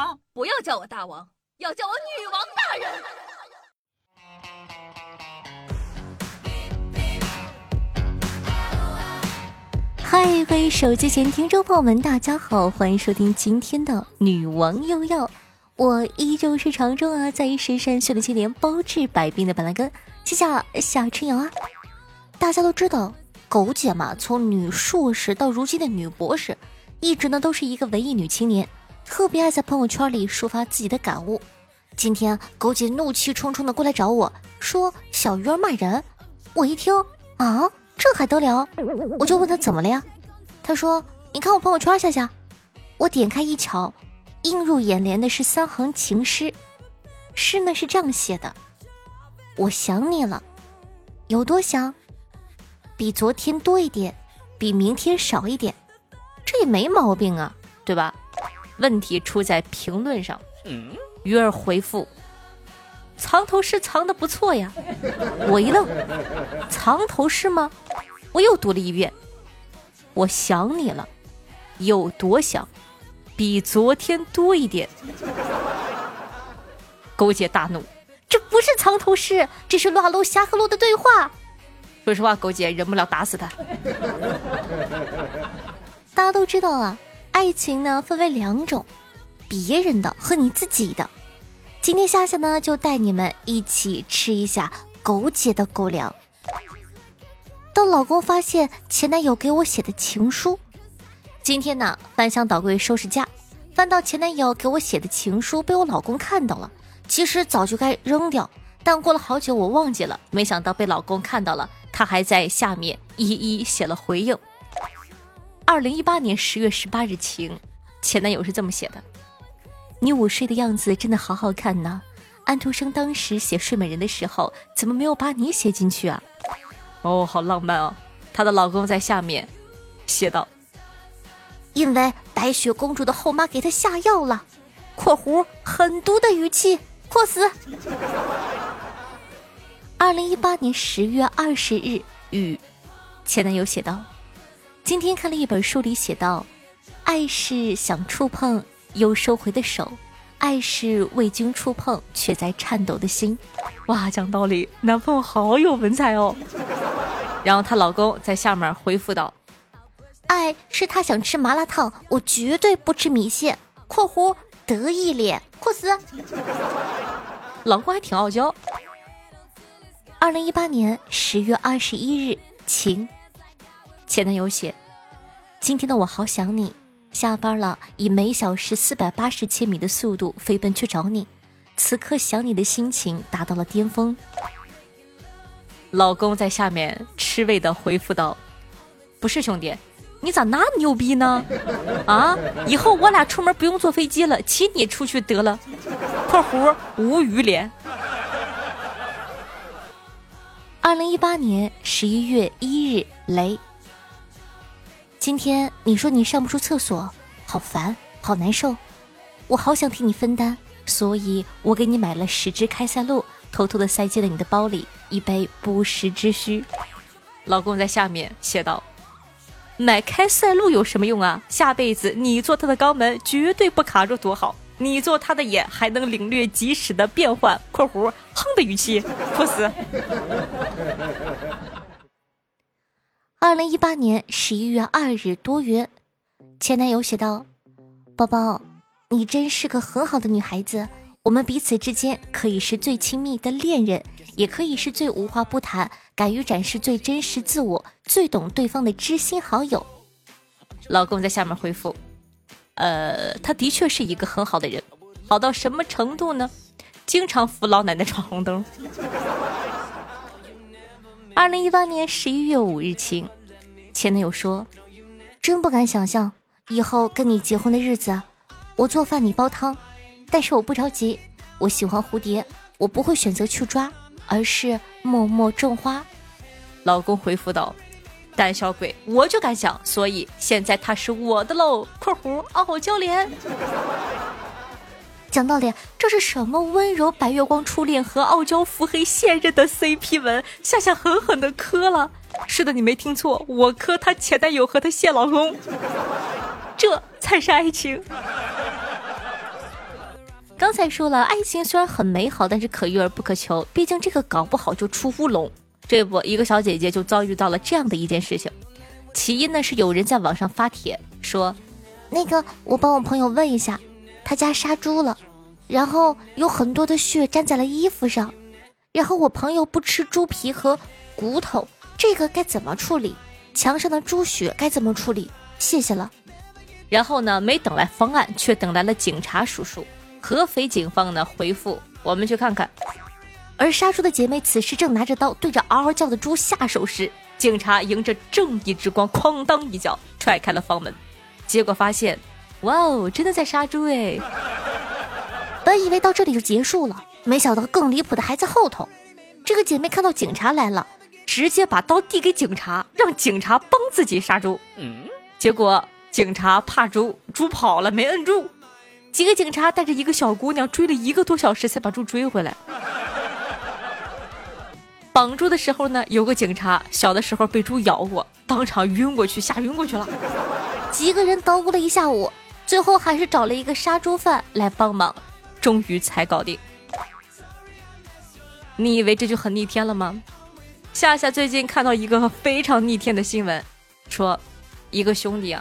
王，不要叫我大王，要叫我女王大人。嗨，各位手机前听众朋友们，大家好，欢迎收听今天的女王又要。我依旧是常州啊，在深山修炼千年，包治百病的板蓝根，谢谢夏春瑶啊。大家都知道，狗姐嘛，从女硕士到如今的女博士，一直呢都是一个文艺女青年，特别爱在朋友圈里抒发自己的感悟。今天狗姐怒气冲冲的过来找我说：“小鱼儿骂人。”我一听啊。这还得了？我就问他怎么了呀？他说：“你看我朋友圈，夏夏。”我点开一瞧，映入眼帘的是三行情诗，诗呢是这样写的：“我想你了，有多想？比昨天多一点，比明天少一点，这也没毛病啊，对吧？”问题出在评论上。鱼儿回复。藏头诗藏的不错呀，我一愣，藏头诗吗？我又读了一遍，我想你了，有多想？比昨天多一点。勾姐大怒，这不是藏头诗，这是乱楼侠和路的对话。说实话，勾姐忍不了打死他。大家都知道啊，爱情呢分为两种，别人的和你自己的。今天夏夏呢，就带你们一起吃一下狗姐的狗粮。当老公发现前男友给我写的情书，今天呢翻箱倒柜收拾家，翻到前男友给我写的情书被我老公看到了。其实早就该扔掉，但过了好久我忘记了，没想到被老公看到了，他还在下面一一写了回应。二零一八年十月十八日晴，前男友是这么写的。你午睡的样子真的好好看呢。安徒生当时写《睡美人》的时候，怎么没有把你写进去啊？哦，好浪漫哦。她的老公在下面写道：“因为白雪公主的后妈给她下药了。”（括弧狠毒的语气）括死。二零一八年十月二十日，与前男友写道：“今天看了一本书里写道，爱是想触碰。”又收回的手，爱是未经触碰却在颤抖的心。哇，讲道理，男朋友好有文采哦。然后她老公在下面回复道：“爱是他想吃麻辣烫，我绝对不吃米线。”（括弧得意脸，括死。老公还挺傲娇。二零一八年十月二十一日，晴。前男友写：“今天的我好想你。”下班了，以每小时四百八十千米的速度飞奔去找你，此刻想你的心情达到了巅峰。老公在下面吃味的回复道：“不是兄弟，你咋那么牛逼呢？啊，以后我俩出门不用坐飞机了，骑你出去得了。”（括弧无语脸）二零一八年十一月一日，雷。今天你说你上不出厕所，好烦，好难受，我好想替你分担，所以我给你买了十支开塞露，偷偷的塞进了你的包里，以备不时之需。老公在下面写道：“买开塞露有什么用啊？下辈子你做他的肛门绝对不卡住，多好！你做他的眼还能领略即时的变换。”（括弧哼的语气，不死。）二零一八年十一月二日多云，前男友写道：“宝宝，你真是个很好的女孩子。我们彼此之间可以是最亲密的恋人，也可以是最无话不谈、敢于展示最真实自我、最懂对方的知心好友。”老公在下面回复：“呃，他的确是一个很好的人，好到什么程度呢？经常扶老奶奶闯红灯。”二零一八年十一月五日晴，前男友说：“真不敢想象以后跟你结婚的日子，我做饭你煲汤，但是我不着急，我喜欢蝴蝶，我不会选择去抓，而是默默种花。”老公回复道：“胆小鬼，我就敢想，所以现在他是我的喽。”（括弧傲娇脸）讲道理，这是什么温柔白月光初恋和傲娇腹黑现任的 CP 文？夏夏狠狠的磕了。是的，你没听错，我磕她前男友和她现老公，这才是爱情。刚才说了，爱情虽然很美好，但是可遇而不可求，毕竟这个搞不好就出乌龙。这不，一个小姐姐就遭遇到了这样的一件事情。起因呢是有人在网上发帖说，那个我帮我朋友问一下，他家杀猪了，然后有很多的血粘在了衣服上，然后我朋友不吃猪皮和骨头，这个该怎么处理？墙上的猪血该怎么处理？谢谢了。然后呢，没等来方案，却等来了警察叔叔。合肥警方呢回复：我们去看看。而杀猪的姐妹此时正拿着刀对着嗷嗷叫的猪下手时，警察迎着正义之光，哐当一脚踹开了房门。结果发现，哇哦，真的在杀猪哎！本以为到这里就结束了，没想到更离谱的还在后头。这个姐妹看到警察来了，直接把刀递给警察，让警察帮自己杀猪。嗯，结果。警察怕猪，猪跑了没摁住，几个警察带着一个小姑娘追了一个多小时才把猪追回来。绑猪的时候呢，有个警察小的时候被猪咬过，当场晕过去，吓晕过去了。几个人捣鼓了一下午，最后还是找了一个杀猪犯来帮忙，终于才搞定。你以为这就很逆天了吗？夏夏最近看到一个非常逆天的新闻，说一个兄弟啊。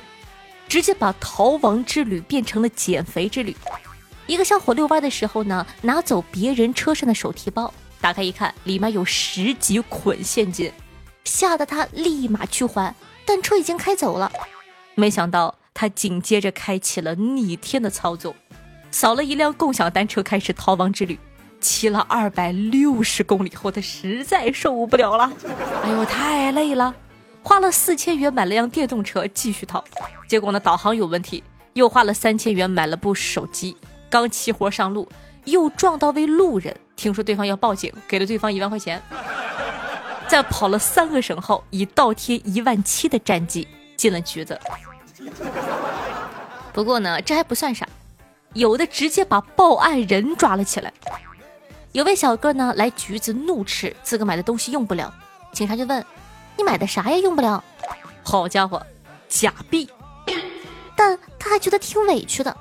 直接把逃亡之旅变成了减肥之旅。一个小伙遛弯的时候呢，拿走别人车上的手提包，打开一看，里面有十几捆现金，吓得他立马去还，但车已经开走了。没想到他紧接着开启了逆天的操作，扫了一辆共享单车，开始逃亡之旅。骑了二百六十公里后，他实在受不了了，哎呦，太累了。花了四千元买了辆电动车继续逃，结果呢导航有问题，又花了三千元买了部手机，刚齐活上路又撞到位路人，听说对方要报警，给了对方一万块钱。在跑了三个省后，以倒贴一万七的战绩进了局子。不过呢这还不算啥，有的直接把报案人抓了起来。有位小哥呢来局子怒斥自个买的东西用不了，警察就问。你买的啥呀用不了，好家伙，假币！但他还觉得挺委屈的，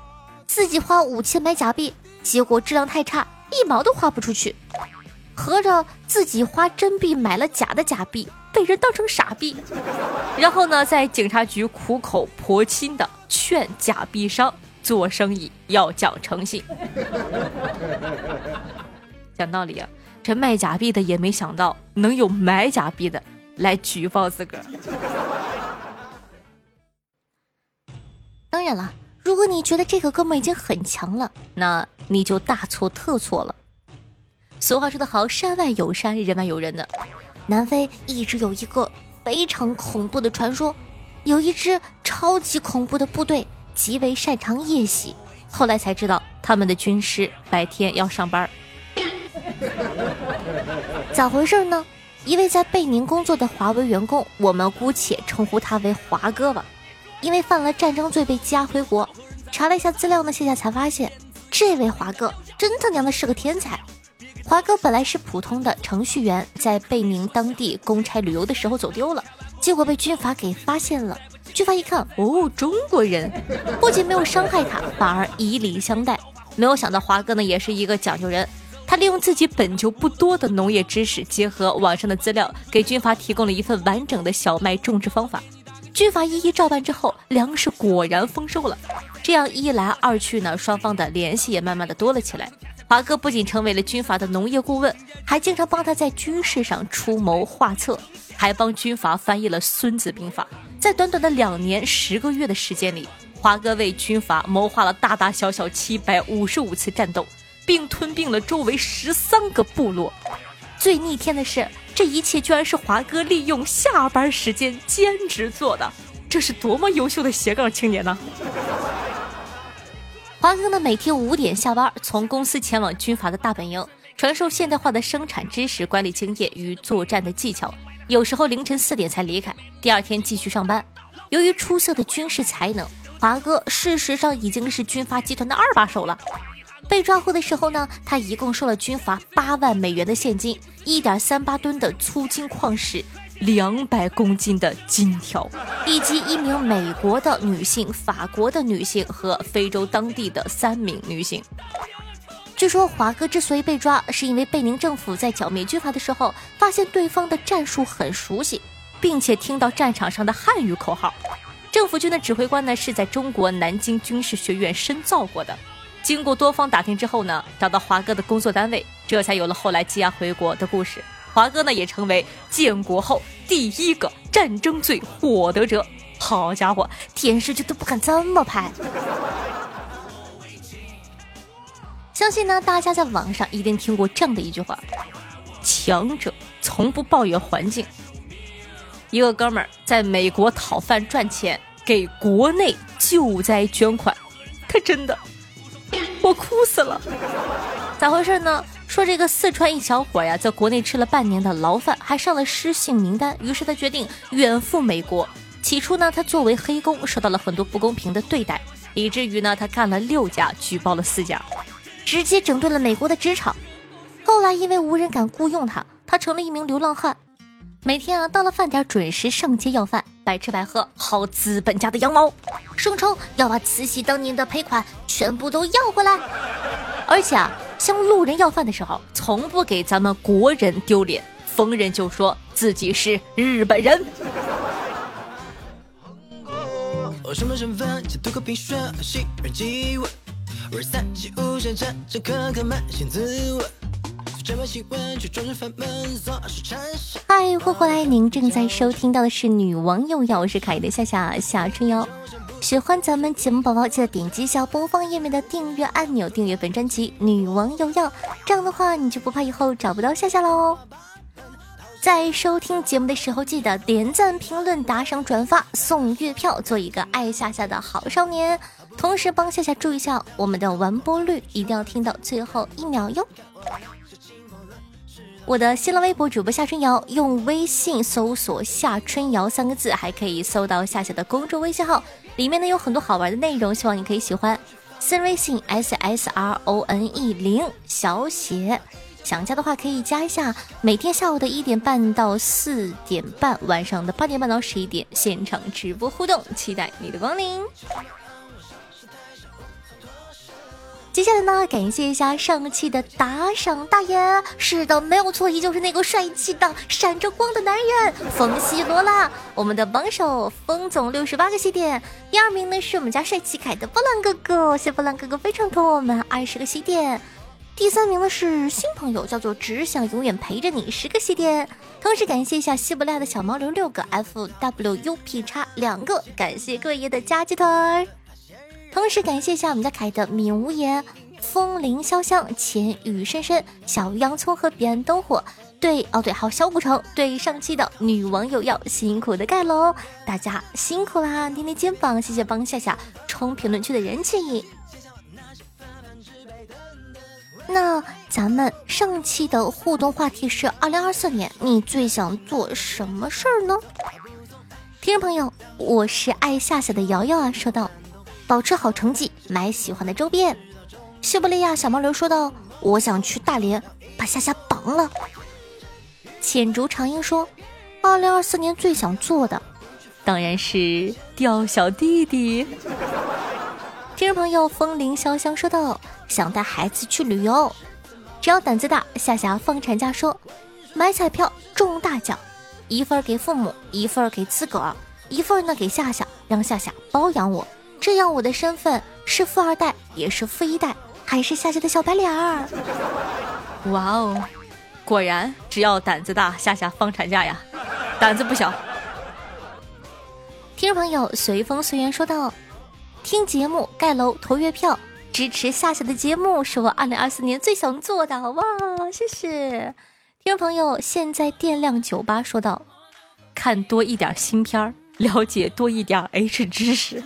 自己花五千买假币，结果质量太差，一毛都花不出去。合着自己花真币买了假的假币，被人当成傻逼。然后呢，在警察局苦口婆心的劝假币商做生意要讲诚信。讲道理啊，这卖假币的也没想到能有买假币的。来举报自个儿。当然了，如果你觉得这个哥们已经很强了，那你就大错特错了。俗话说得好，山外有山，人外有人的。南非一直有一个非常恐怖的传说，有一支超级恐怖的部队，极为擅长夜袭。后来才知道，他们的军师白天要上班。咋回事呢？一位在贝宁工作的华为员工，我们姑且称呼他为华哥吧。因为犯了战争罪被羁押回国，查了一下资料呢，现在才发现，这位华哥真他娘的是个天才。华哥本来是普通的程序员，在贝宁当地公差旅游的时候走丢了，结果被军阀给发现了。军阀一看，哦，中国人，不仅没有伤害他，反而以礼相待。没有想到华哥呢，也是一个讲究人。他利用自己本就不多的农业知识，结合网上的资料，给军阀提供了一份完整的小麦种植方法。军阀一一照办之后，粮食果然丰收了。这样一来二去呢，双方的联系也慢慢的多了起来。华哥不仅成为了军阀的农业顾问，还经常帮他在军事上出谋划策，还帮军阀翻译了《孙子兵法》。在短短的两年十个月的时间里，华哥为军阀谋划了大大小小七百五十五次战斗。并吞并了周围十三个部落。最逆天的是，这一切居然是华哥利用下班时间兼职做的，这是多么优秀的斜杠青年呢！华哥呢，每天五点下班，从公司前往军阀的大本营，传授现代化的生产知识、管理经验与作战的技巧。有时候凌晨四点才离开，第二天继续上班。由于出色的军事才能，华哥事实上已经是军阀集团的二把手了。被抓获的时候呢，他一共收了军阀八万美元的现金，一点三八吨的粗金矿石，两百公斤的金条，以及一名美国的女性、法国的女性和非洲当地的三名女性。据说华哥之所以被抓，是因为贝宁政府在剿灭军阀的时候，发现对方的战术很熟悉，并且听到战场上的汉语口号。政府军的指挥官呢，是在中国南京军事学院深造过的。经过多方打听之后呢，找到华哥的工作单位，这才有了后来羁押回国的故事。华哥呢，也成为建国后第一个战争罪获得者。好家伙，电视剧都不敢这么拍。相信呢，大家在网上一定听过这样的一句话：“强者从不抱怨环境。”一个哥们儿在美国讨饭赚钱，给国内救灾捐款，他真的，我哭死了。咋回事呢？说这个四川一小伙呀，在国内吃了半年的牢饭，还上了失信名单，于是他决定远赴美国。起初呢，他作为黑工，受到了很多不公平的对待，以至于呢，他干了六家，举报了四家，直接整顿了美国的职场。后来因为无人敢雇佣他，他成了一名流浪汉。每天啊，到了饭点准时上街要饭，白吃白喝，薅资本家的羊毛，声称要把慈禧当年的赔款全部都要回来。而且啊，向路人要饭的时候，从不给咱们国人丢脸，逢人就说自己是日本人。嗨，欢迎回来！您正在收听到的是《女王又要》，我是凯的夏夏夏春瑶。喜欢咱们节目宝宝，记得点击一下播放页面的订阅按钮，订阅本专辑《女王又要》。这样的话，你就不怕以后找不到夏夏喽。在收听节目的时候，记得点赞、评论、打赏、转发，送月票，做一个爱夏夏的好少年。同时帮夏夏注意一下我们的完播率，一定要听到最后一秒哟。我的新浪微博主播夏春瑶，用微信搜索“夏春瑶”三个字，还可以搜到夏夏的公众微信号，里面呢有很多好玩的内容，希望你可以喜欢。私人微信 s s r o n e 零小写，想加的话可以加一下。每天下午的一点半到四点半，晚上的八点半到十一点，现场直播互动，期待你的光临。接下来呢，感谢一下上期的打赏大爷。是的，没有错，依旧是那个帅气的、闪着光的男人冯西罗拉。我们的榜首风总六十八个西点，第二名呢是我们家帅气凯的波浪哥哥，谢波浪哥哥非常托我们二十个西点。第三名呢是新朋友，叫做只想永远陪着你，十个西点。同时感谢一下西伯利亚的小毛驴六个，F W U P 叉两个，感谢各位爷的加鸡腿。同时感谢一下我们家凯的敏无言、风铃潇湘、浅雨深深、小洋葱和彼岸灯火。对，哦对，还有小古城。对上期的女网友要辛苦的盖楼，大家辛苦啦！捏捏肩膀，谢谢帮夏夏冲评论区的人气。那咱们上期的互动话题是：二零二四年你最想做什么事儿呢？听众朋友，我是爱夏夏的瑶瑶啊，说道。保持好成绩，买喜欢的周边。西伯利亚小毛驴说道：“我想去大连把夏夏绑了。”浅竹长英说：“二零二四年最想做的，当然是钓小弟弟。”听众朋友风铃潇湘说道：“想带孩子去旅游，只要胆子大。”夏夏放产假说：“买彩票中大奖，一份给父母，一份给自个儿，一份呢给夏夏，让夏夏包养我。”这样我的身份是富二代，也是富一代，还是夏夏的小白脸儿。哇哦，果然只要胆子大，夏夏放产假呀，胆子不小。听众朋友随风随缘说道：“听节目、盖楼、投月票、支持夏夏的节目，是我二零二四年最想做的。”哇，谢谢听众朋友。现在电量酒吧说道：“看多一点新片儿。”了解多一点 H 知识，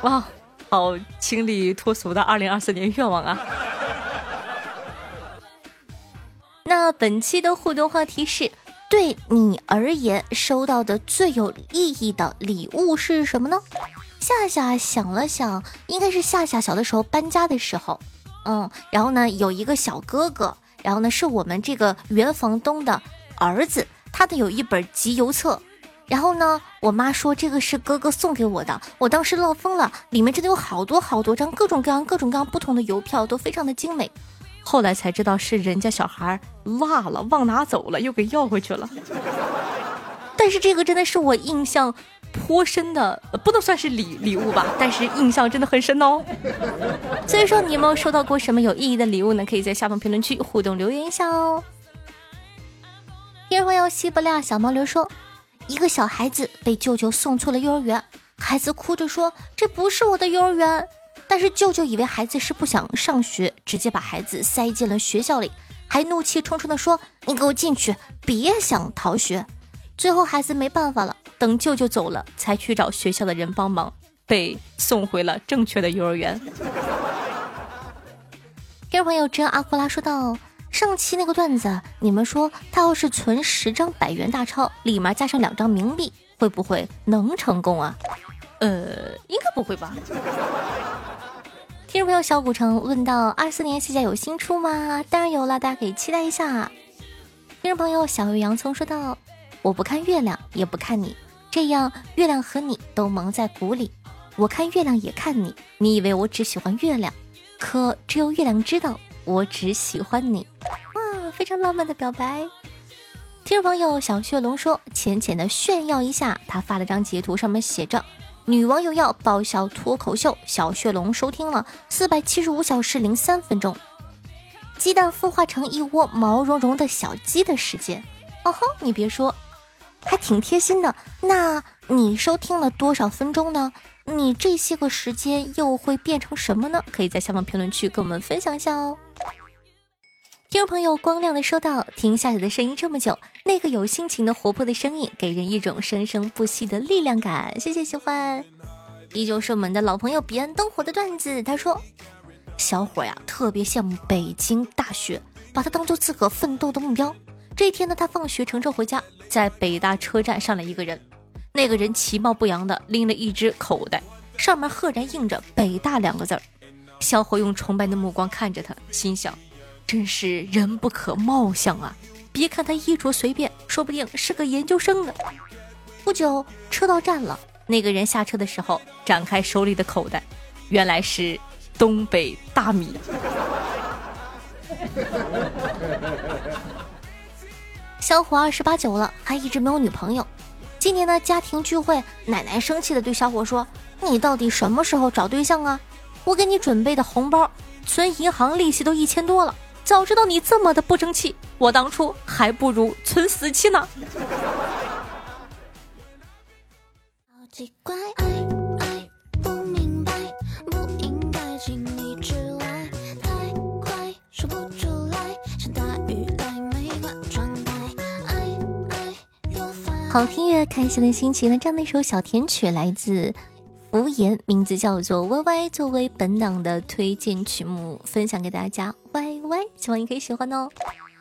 哇，好清丽脱俗的二零二四年愿望啊！那本期的互动话题是：对你而言，收到的最有意义的礼物是什么呢？夏夏想了想，应该是夏夏小的时候搬家的时候，嗯，然后呢，有一个小哥哥，然后呢，是我们这个原房东的儿子，他的有一本集邮册。然后呢，我妈说这个是哥哥送给我的，我当时乐疯了，里面真的有好多好多张各种各样、各种各样不同的邮票，都非常的精美。后来才知道是人家小孩落了，忘拿走了，又给要回去了。但是这个真的是我印象颇深的，不能算是礼礼物吧，但是印象真的很深哦。所以说，你有没有收到过什么有意义的礼物呢？可以在下方评论区互动留言一下哦。第二位要西伯利亚小毛驴说，一个小孩子被舅舅送错了幼儿园，孩子哭着说这不是我的幼儿园。但是舅舅以为孩子是不想上学，直接把孩子塞进了学校里，还怒气冲冲地说：“你给我进去，别想逃学。”最后孩子没办法了，等舅舅走了，才去找学校的人帮忙，被送回了正确的幼儿园。听众朋友真阿库拉说道：“上期那个段子，你们说他要是存十张百元大钞，里面加上两张冥币，会不会能成功啊？”呃，应该不会吧。听众朋友小古城问到：二四年戏家有新出吗？当然有了，大家可以期待一下。听众朋友小月洋葱说道：我不看月亮，也不看你，这样月亮和你都蒙在鼓里。我看月亮也看你，你以为我只喜欢月亮，可只有月亮知道我只喜欢你。哇，非常浪漫的表白。听众朋友小血龙说：浅浅的炫耀一下，他发了张截图，上面写着。女网友要爆笑脱口秀，小血龙收听了四百七十五小时零三分钟，鸡蛋孵化成一窝毛茸茸的小鸡的时间。哦吼，你别说，还挺贴心的。那你收听了多少分钟呢？你这些个时间又会变成什么呢？可以在下方评论区跟我们分享一下哦。听众朋友光亮的说道：“听夏雪的声音这么久，那个有心情的活泼的声音，给人一种生生不息的力量感。谢谢喜欢，依旧是我们的老朋友彼岸灯火的段子。他说，小伙呀，特别羡慕北京大学，把它当做自个奋斗的目标。这一天呢，他放学乘车回家，在北大车站上了一个人，那个人其貌不扬的拎了一只口袋，上面赫然印着北大两个字儿。小伙用崇拜的目光看着他，心想。”真是人不可貌相啊！别看他衣着随便，说不定是个研究生呢。不久，车到站了，那个人下车的时候展开手里的口袋，原来是东北大米。小伙二十八九了，还一直没有女朋友。今年的家庭聚会，奶奶生气的对小伙说：“你到底什么时候找对象啊？我给你准备的红包，存银行利息都一千多了。”早知道你这么的不争气，我当初还不如存死期呢。好好听乐，开心的心情。那这样的一首小甜曲来自。无言，名字叫做 Y Y，作为本档的推荐曲目分享给大家。Y Y，希望你可以喜欢哦。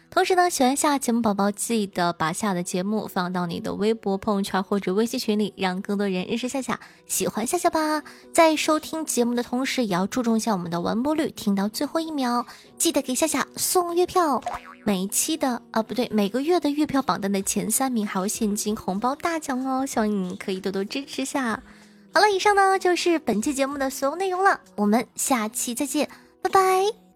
同时呢，喜欢下节目宝宝记得把下的节目放到你的微博、朋友圈或者微信群里，让更多人认识夏夏，喜欢夏夏吧。在收听节目的同时，也要注重一下我们的完播率，听到最后一秒，记得给夏夏送月票。每一期的啊，不对，每个月的月票榜单的前三名还有现金红包大奖哦，希望你可以多多支持下。好了，以上呢就是本期节目的所有内容了，我们下期再见，拜拜。